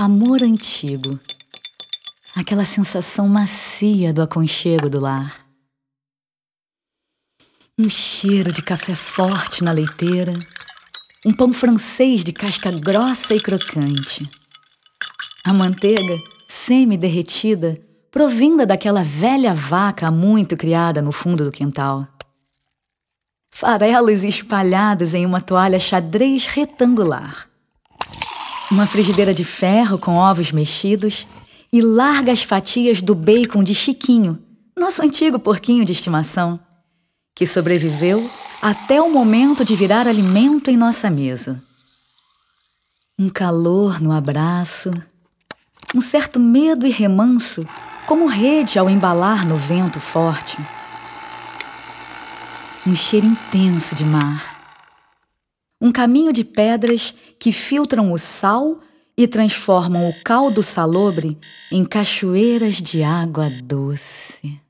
Amor antigo. Aquela sensação macia do aconchego do lar. Um cheiro de café forte na leiteira. Um pão francês de casca grossa e crocante. A manteiga, semi-derretida, provinda daquela velha vaca muito criada no fundo do quintal. Farelos espalhados em uma toalha xadrez retangular uma frigideira de ferro com ovos mexidos e largas fatias do bacon de Chiquinho, nosso antigo porquinho de estimação, que sobreviveu até o momento de virar alimento em nossa mesa. Um calor no abraço, um certo medo e remanso, como rede ao embalar no vento forte. Um cheiro intenso de mar um caminho de pedras que filtram o sal e transformam o caldo salobre em cachoeiras de água doce.